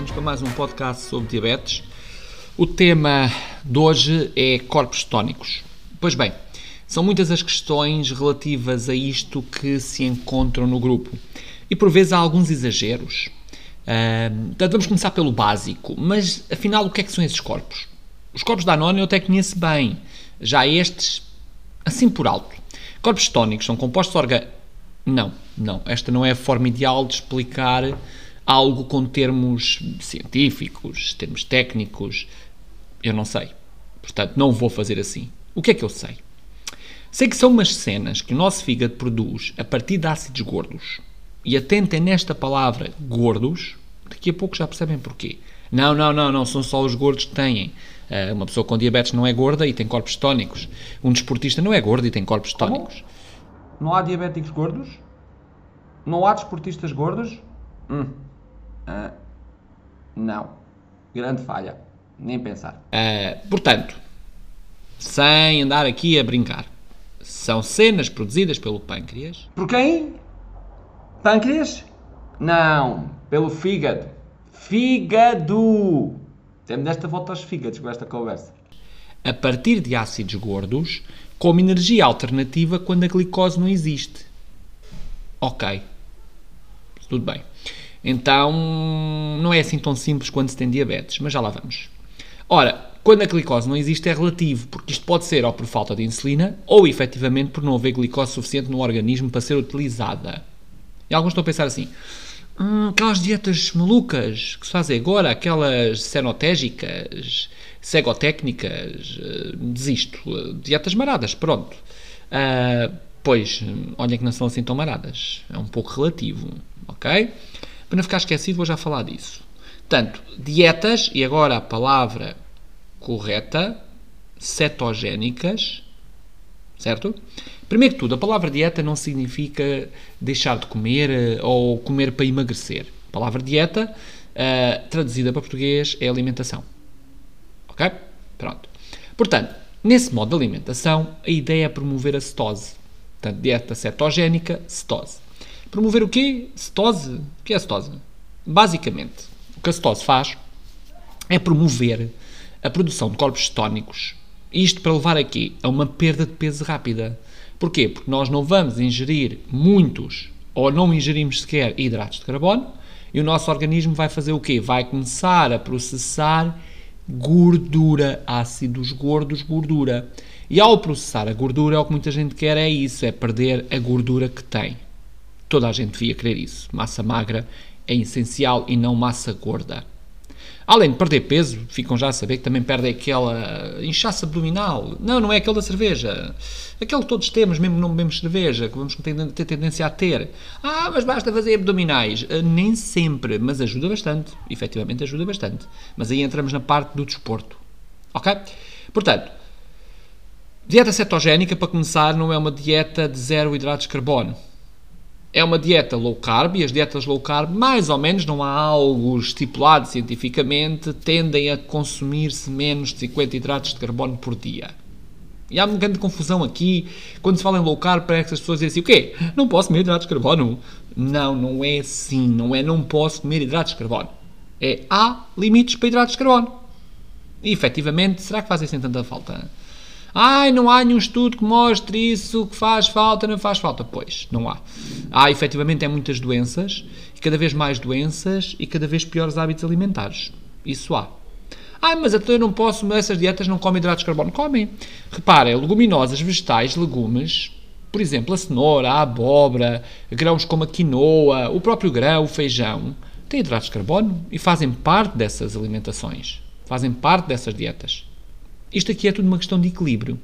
estamos para mais um podcast sobre diabetes. O tema de hoje é corpos tónicos. Pois bem, são muitas as questões relativas a isto que se encontram no grupo e por vezes há alguns exageros. Uh, portanto, vamos começar pelo básico, mas afinal, o que é que são esses corpos? Os corpos da Anona eu até conheço bem, já estes, assim por alto. Corpos tónicos são compostos orgânicos. Não, não, esta não é a forma ideal de explicar algo com termos científicos, termos técnicos, eu não sei. Portanto, não vou fazer assim. O que é que eu sei? Sei que são umas cenas que o nosso fígado produz a partir de ácidos gordos. E atentem nesta palavra gordos, daqui a pouco já percebem porquê. Não, não, não, não, são só os gordos que têm. Uh, uma pessoa com diabetes não é gorda e tem corpos tónicos. Um desportista não é gordo e tem corpos tónicos. Não há diabéticos gordos? Não há desportistas gordos? Hum. Uh, não. Grande falha. Nem pensar. Uh, portanto, sem andar aqui a brincar, são cenas produzidas pelo pâncreas. Por quem? Pâncreas? Não, pelo fígado. Fígado! Temos desta volta aos fígados com esta conversa. A partir de ácidos gordos, como energia alternativa quando a glicose não existe. Ok. Tudo bem. Então, não é assim tão simples quando se tem diabetes, mas já lá vamos. Ora, quando a glicose não existe é relativo, porque isto pode ser ou por falta de insulina ou efetivamente por não haver glicose suficiente no organismo para ser utilizada. E alguns estão a pensar assim: hum, aquelas dietas malucas que se fazem agora, aquelas cenotégicas, cegotécnicas, uh, desisto. Dietas maradas, pronto. Uh, pois, olha que não são assim tão maradas. É um pouco relativo, ok? Para não ficar esquecido, vou já falar disso. Portanto, dietas, e agora a palavra correta, cetogénicas, certo? Primeiro que tudo, a palavra dieta não significa deixar de comer eh, ou comer para emagrecer. A palavra dieta, uh, traduzida para português, é alimentação. Ok? Pronto. Portanto, nesse modo de alimentação, a ideia é promover a cetose. Portanto, dieta cetogénica, cetose. Promover o quê? Cetose. O que é cetose? Basicamente, o que a cetose faz é promover a produção de corpos cetónicos. Isto para levar aqui a uma perda de peso rápida. Porquê? Porque nós não vamos ingerir muitos ou não ingerimos sequer hidratos de carbono e o nosso organismo vai fazer o quê? Vai começar a processar gordura, ácidos gordos, gordura. E ao processar a gordura, o que muita gente quer é isso, é perder a gordura que tem. Toda a gente devia querer isso. Massa magra é essencial e não massa gorda. Além de perder peso, ficam já a saber que também perdem aquela inchaço abdominal. Não, não é aquele da cerveja. Aquele que todos temos, mesmo não bebemos cerveja, que vamos ter tendência a ter. Ah, mas basta fazer abdominais. Uh, nem sempre, mas ajuda bastante. Efetivamente ajuda bastante. Mas aí entramos na parte do desporto. Ok? Portanto, dieta cetogénica, para começar, não é uma dieta de zero hidratos de carbono é uma dieta low carb e as dietas low carb, mais ou menos, não há algo estipulado cientificamente, tendem a consumir-se menos de 50 hidratos de carbono por dia. E há uma grande confusão aqui. Quando se fala em low carb, parece que as pessoas dizem assim: o quê? Não posso comer hidratos de carbono? Não, não é assim. Não é não posso comer hidratos de carbono. É há limites para hidratos de carbono. E efetivamente, será que fazem sem tanta falta? Ai, não há nenhum estudo que mostre isso, que faz falta, não faz falta. Pois, não há. Há efetivamente é muitas doenças, e cada vez mais doenças e cada vez piores hábitos alimentares. Isso há. Ah, mas até eu não posso, essas dietas não comem hidratos de carbono. Comem. Reparem, leguminosas, vegetais, legumes, por exemplo, a cenoura, a abóbora, grãos como a quinoa, o próprio grão, o feijão, têm hidratos de carbono e fazem parte dessas alimentações. Fazem parte dessas dietas. Isto aqui é tudo uma questão de equilíbrio.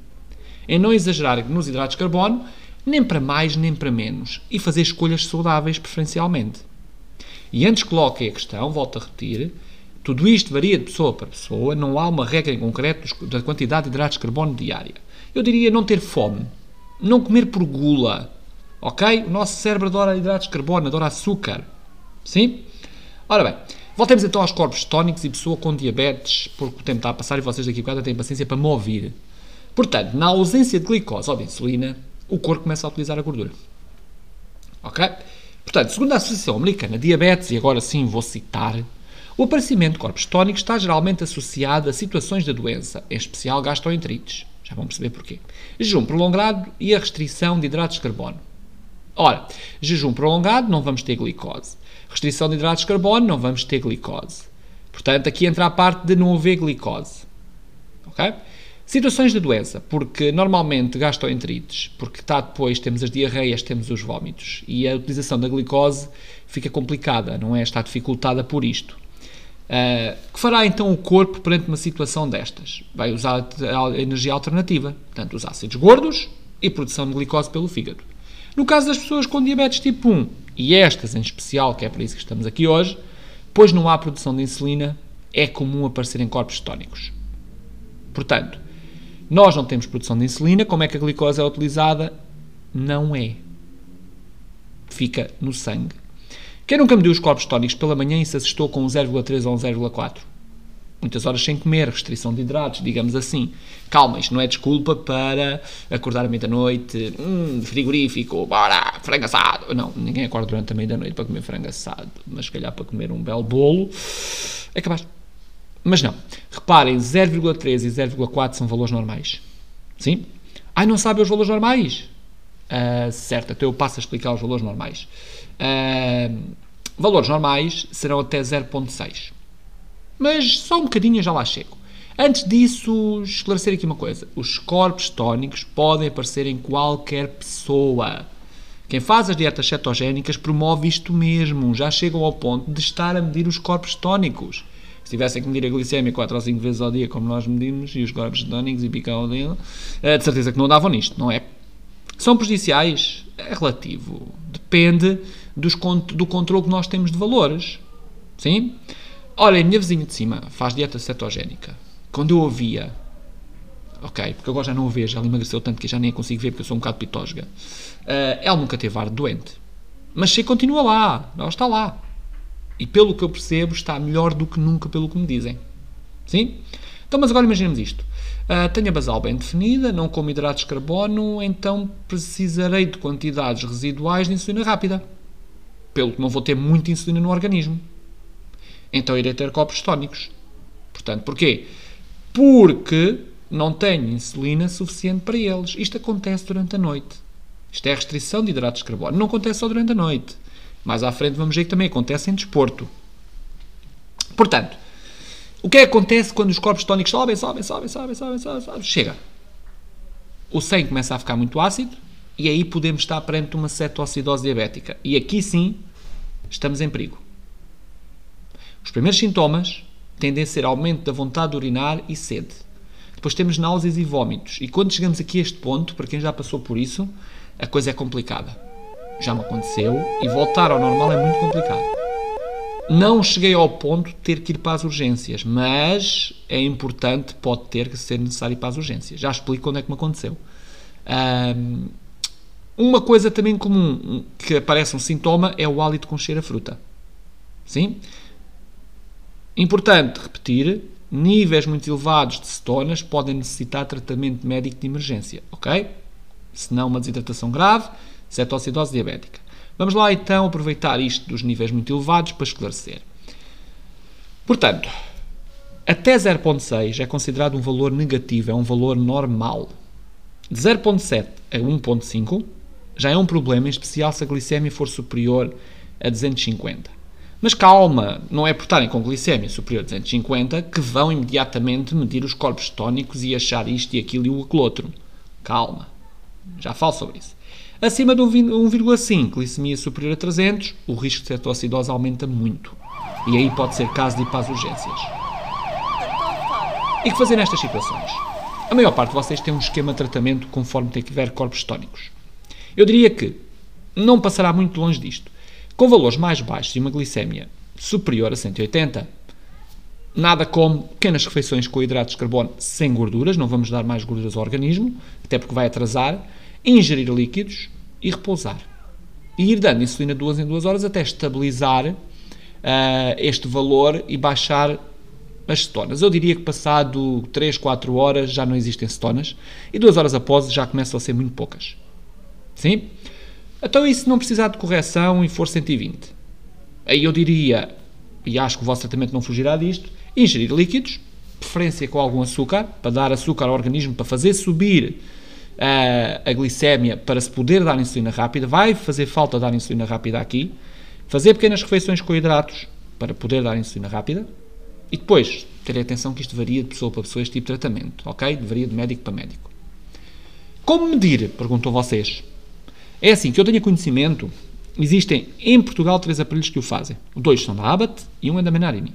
É não exagerar nos hidratos de carbono, nem para mais nem para menos, e fazer escolhas saudáveis preferencialmente. E antes coloquem a questão, volto a repetir, tudo isto varia de pessoa para pessoa, não há uma regra em concreto da quantidade de hidratos de carbono diária. Eu diria não ter fome, não comer por gula, ok? O nosso cérebro adora hidratos de carbono, adora açúcar, sim? Ora bem, Voltemos então aos corpos tónicos e pessoa com diabetes, porque o tempo está a passar e vocês daqui a bocado têm paciência para me ouvir. Portanto, na ausência de glicose ou de insulina, o corpo começa a utilizar a gordura. Ok? Portanto, segundo a Associação Americana de Diabetes, e agora sim vou citar, O aparecimento de corpos tónicos está geralmente associado a situações da doença, em especial gastroenterites. Já vão perceber porquê. Jejum prolongado e a restrição de hidratos de carbono. Ora, jejum prolongado, não vamos ter glicose. Restrição de hidratos de carbono, não vamos ter glicose. Portanto, aqui entra a parte de não haver glicose. Ok? Situações de doença, porque normalmente gastroenterites, porque está depois, temos as diarreias, temos os vómitos, e a utilização da glicose fica complicada, não é? Está dificultada por isto. Uh, que fará então o corpo perante uma situação destas? Vai usar a energia alternativa, portanto, os ácidos gordos e produção de glicose pelo fígado. No caso das pessoas com diabetes tipo 1, e estas em especial, que é para isso que estamos aqui hoje, pois não há produção de insulina, é comum aparecerem corpos tónicos. Portanto, nós não temos produção de insulina, como é que a glicose é utilizada? Não é. Fica no sangue. Quem nunca mediu os corpos tónicos pela manhã e se assustou com um 0,3 ou um 0,4? Muitas horas sem comer, restrição de hidratos, digamos assim. Calma, isto não é desculpa para acordar à meia-noite, hum, frigorífico, bora, frango assado. Não, ninguém acorda durante a meia-noite para comer frango assado, mas se calhar para comer um belo bolo, é capaz. Mas não. Reparem, 0,3 e 0,4 são valores normais. Sim? Ai, não sabem os valores normais? Uh, certo, então eu passo a explicar os valores normais. Uh, valores normais serão até 0,6. Mas só um bocadinho já lá chego. Antes disso, esclarecer aqui uma coisa. Os corpos tónicos podem aparecer em qualquer pessoa. Quem faz as dietas cetogénicas promove isto mesmo. Já chegam ao ponto de estar a medir os corpos tónicos se tivessem que medir a glicemia 4 ou 5 vezes ao dia, como nós medimos, e os corpos tónicos e picão dele, eh, de certeza que não davam nisto, não é? São prejudiciais? É relativo. Depende dos, do controle que nós temos de valores. Sim? Olha, a minha vizinha de cima faz dieta cetogénica. Quando eu ouvia, ok, porque agora já não o vejo, ela emagreceu tanto que já nem a consigo ver porque eu sou um bocado pitosga. Uh, ela nunca teve ar doente. Mas se continua lá, ela está lá. E pelo que eu percebo, está melhor do que nunca, pelo que me dizem. Sim? Então, mas agora imaginemos isto. Uh, tenho a basal bem definida, não como hidratos de carbono, então precisarei de quantidades residuais de insulina rápida. Pelo que não vou ter muita insulina no organismo. Então irei ter copos tónicos. Portanto, porquê? Porque não tenho insulina suficiente para eles. Isto acontece durante a noite. Isto é a restrição de hidratos de carbono. Não acontece só durante a noite. Mais à frente vamos ver que também acontece em desporto. Portanto, o que é que acontece quando os corpos tónicos sobem, sobem, sobem, sobem, sobem, sobem, sobem? Chega. O sangue começa a ficar muito ácido e aí podemos estar perante uma cetoacidose diabética. E aqui sim estamos em perigo. Os primeiros sintomas tendem a ser aumento da vontade de urinar e sede. Depois temos náuseas e vômitos. E quando chegamos aqui a este ponto, para quem já passou por isso, a coisa é complicada já me aconteceu e voltar ao normal é muito complicado. Não cheguei ao ponto de ter que ir para as urgências, mas é importante, pode ter que ser necessário ir para as urgências. Já explico quando é que me aconteceu. Um, uma coisa também comum que aparece um sintoma é o hálito com cheiro a fruta. Sim? Importante repetir, níveis muito elevados de cetonas podem necessitar tratamento médico de emergência, ok? Se não uma desidratação grave, cetoacidose diabética. Vamos lá então aproveitar isto dos níveis muito elevados para esclarecer. Portanto, até 0.6 é considerado um valor negativo, é um valor normal. De 0.7 a 1.5 já é um problema, em especial se a glicemia for superior a 250. Mas calma, não é por estarem com glicemia superior a 250 que vão imediatamente medir os corpos tónicos e achar isto e aquilo e o outro. Calma, já falo sobre isso. Acima de 1,5, glicemia superior a 300, o risco de cetoacidose aumenta muito. E aí pode ser caso de ir para as urgências. E que fazer nestas situações? A maior parte de vocês tem um esquema de tratamento conforme tiver corpos tónicos. Eu diria que não passará muito longe disto. Com valores mais baixos e uma glicemia superior a 180, nada como pequenas refeições com hidratos de carbono sem gorduras, não vamos dar mais gorduras ao organismo, até porque vai atrasar, ingerir líquidos e repousar. E ir dando insulina duas em duas horas até estabilizar uh, este valor e baixar as cetonas. Eu diria que passado 3, 4 horas já não existem cetonas e duas horas após já começam a ser muito poucas. Sim? Então, e se não precisar de correção e for 120? Aí eu diria, e acho que o vosso tratamento não fugirá disto, ingerir líquidos, preferência com algum açúcar, para dar açúcar ao organismo, para fazer subir a, a glicémia, para se poder dar insulina rápida. Vai fazer falta dar insulina rápida aqui. Fazer pequenas refeições com hidratos, para poder dar insulina rápida. E depois, ter atenção que isto varia de pessoa para pessoa, este tipo de tratamento, ok? Varia de médico para médico. Como medir? Perguntam vocês. É assim, que eu tenha conhecimento, existem em Portugal três aparelhos que o fazem. Dois são da Abbott e um é da Menarini.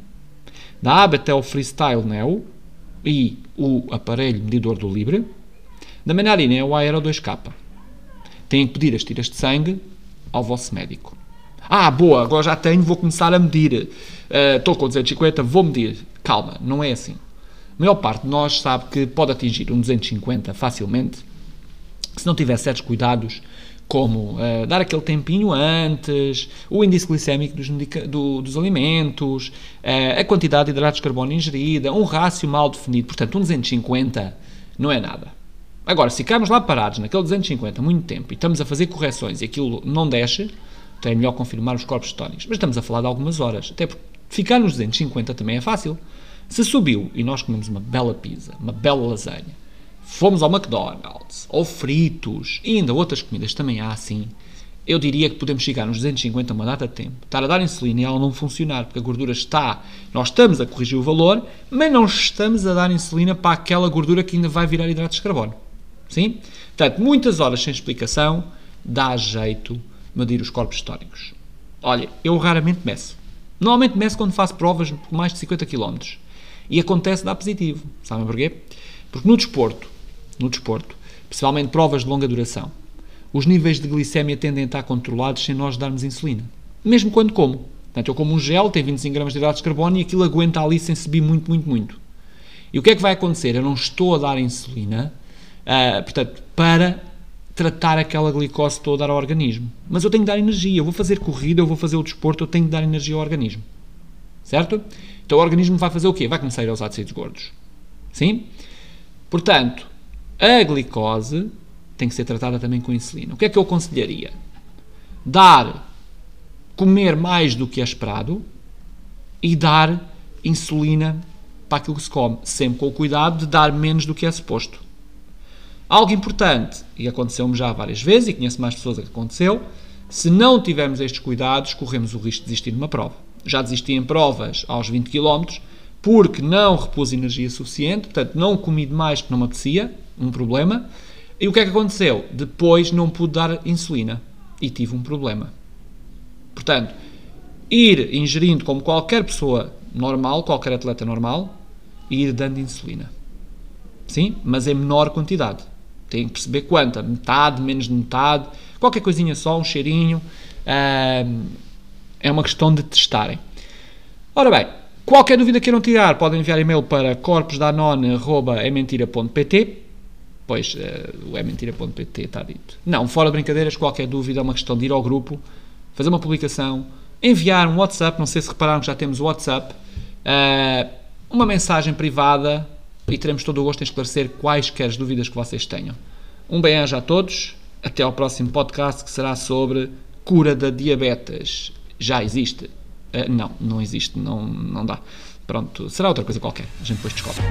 Da Abbott é o Freestyle Neo e o aparelho medidor do Libre. Da Menarini é o Aero 2K. Têm que pedir as tiras de sangue ao vosso médico. Ah, boa, agora já tenho, vou começar a medir. Estou uh, com 250, vou medir. Calma, não é assim. A maior parte de nós sabe que pode atingir um 250 facilmente se não tiver certos cuidados como uh, dar aquele tempinho antes, o índice glicémico dos, do, dos alimentos, uh, a quantidade de hidratos de carbono ingerida, um rácio mal definido, portanto, um 250 não é nada. Agora, se ficarmos lá parados naquele 250 muito tempo e estamos a fazer correções e aquilo não desce, então é melhor confirmar os corpos tónicos. Mas estamos a falar de algumas horas, até porque ficar nos 250 também é fácil. Se subiu e nós comemos uma bela pizza, uma bela lasanha, fomos ao McDonald's, ou fritos, e ainda outras comidas também há assim, eu diria que podemos chegar nos 250 uma data de tempo, estar a dar insulina e ela não funcionar, porque a gordura está, nós estamos a corrigir o valor, mas não estamos a dar insulina para aquela gordura que ainda vai virar hidratos de carbono. Sim? Portanto, muitas horas sem explicação, dá jeito medir os corpos tónicos. Olha, eu raramente meço. Normalmente meço quando faço provas por mais de 50 km. E acontece dar positivo. Sabem porquê? Porque no desporto, no desporto, principalmente provas de longa duração, os níveis de glicemia tendem a estar controlados sem nós darmos insulina. Mesmo quando como. Portanto, eu como um gel, tem 25 gramas de hidratos de carbono e aquilo aguenta ali sem subir muito, muito, muito. E o que é que vai acontecer? Eu não estou a dar insulina, uh, portanto, para tratar aquela glicose toda ao organismo. Mas eu tenho que dar energia. Eu vou fazer corrida, eu vou fazer o desporto, eu tenho que dar energia ao organismo. Certo? Então o organismo vai fazer o quê? Vai começar a ir aos ácidos gordos. Sim? Portanto, a glicose tem que ser tratada também com insulina. O que é que eu aconselharia? Dar, comer mais do que é esperado e dar insulina para aquilo que se come, sempre com o cuidado de dar menos do que é suposto. Algo importante, e aconteceu-me já várias vezes, e conheço mais pessoas a que aconteceu, se não tivermos estes cuidados, corremos o risco de desistir numa prova. Já desisti em provas aos 20 km, porque não repus energia suficiente, portanto não comi demais que não me apetecia, um problema. E o que é que aconteceu? Depois não pude dar insulina e tive um problema. Portanto, ir ingerindo como qualquer pessoa normal, qualquer atleta normal, e ir dando insulina. Sim, mas em menor quantidade. Tem que perceber quanta, metade, menos de metade, qualquer coisinha só, um cheirinho. é uma questão de testarem. Ora bem, Qualquer dúvida que queiram tirar, podem enviar e-mail para corpusdanone.ementira.pt Pois, uh, o ementira.pt está dito. Não, fora de brincadeiras, qualquer dúvida é uma questão de ir ao grupo, fazer uma publicação, enviar um WhatsApp, não sei se repararam que já temos o WhatsApp, uh, uma mensagem privada e teremos todo o gosto em esclarecer quaisquer dúvidas que vocês tenham. Um bem-aja a todos, até ao próximo podcast que será sobre cura da diabetes. Já existe. Uh, não, não existe, não, não dá. Pronto, será outra coisa qualquer. A gente depois descobre.